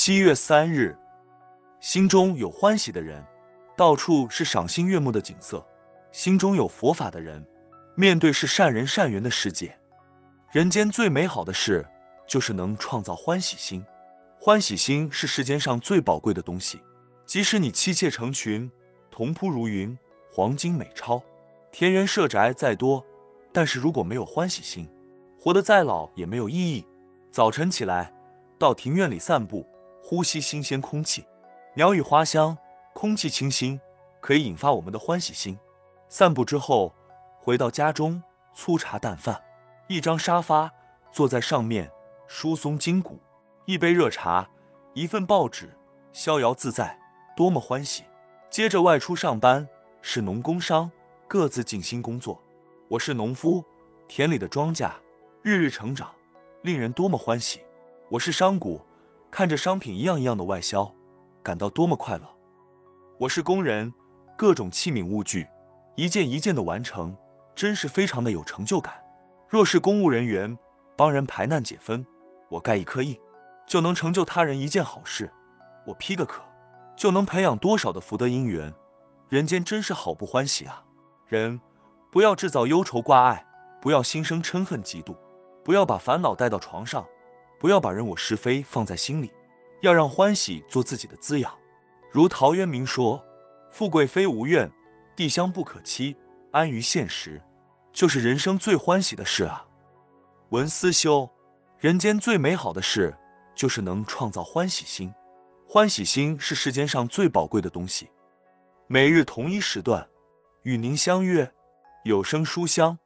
七月三日，心中有欢喜的人，到处是赏心悦目的景色；心中有佛法的人，面对是善人善缘的世界。人间最美好的事，就是能创造欢喜心。欢喜心是世间上最宝贵的东西。即使你妻妾成群，同铺如云，黄金美钞，田园社宅再多，但是如果没有欢喜心，活得再老也没有意义。早晨起来，到庭院里散步，呼吸新鲜空气，鸟语花香，空气清新，可以引发我们的欢喜心。散步之后，回到家中，粗茶淡饭，一张沙发，坐在上面，疏松筋骨，一杯热茶，一份报纸，逍遥自在。多么欢喜！接着外出上班，是农工商各自尽心工作。我是农夫，田里的庄稼日日成长，令人多么欢喜！我是商贾，看着商品一样一样的外销，感到多么快乐！我是工人，各种器皿物具一件一件的完成，真是非常的有成就感。若是公务人员，帮人排难解纷，我盖一颗印，就能成就他人一件好事；我批个可。就能培养多少的福德因缘，人间真是好不欢喜啊！人不要制造忧愁挂碍，不要心生嗔恨嫉妒，不要把烦恼带到床上，不要把人我是非放在心里，要让欢喜做自己的滋养。如陶渊明说：“富贵非吾愿，帝乡不可欺，安于现实，就是人生最欢喜的事啊。”文思修，人间最美好的事，就是能创造欢喜心。欢喜心是世间上最宝贵的东西。每日同一时段，与您相约有声书香。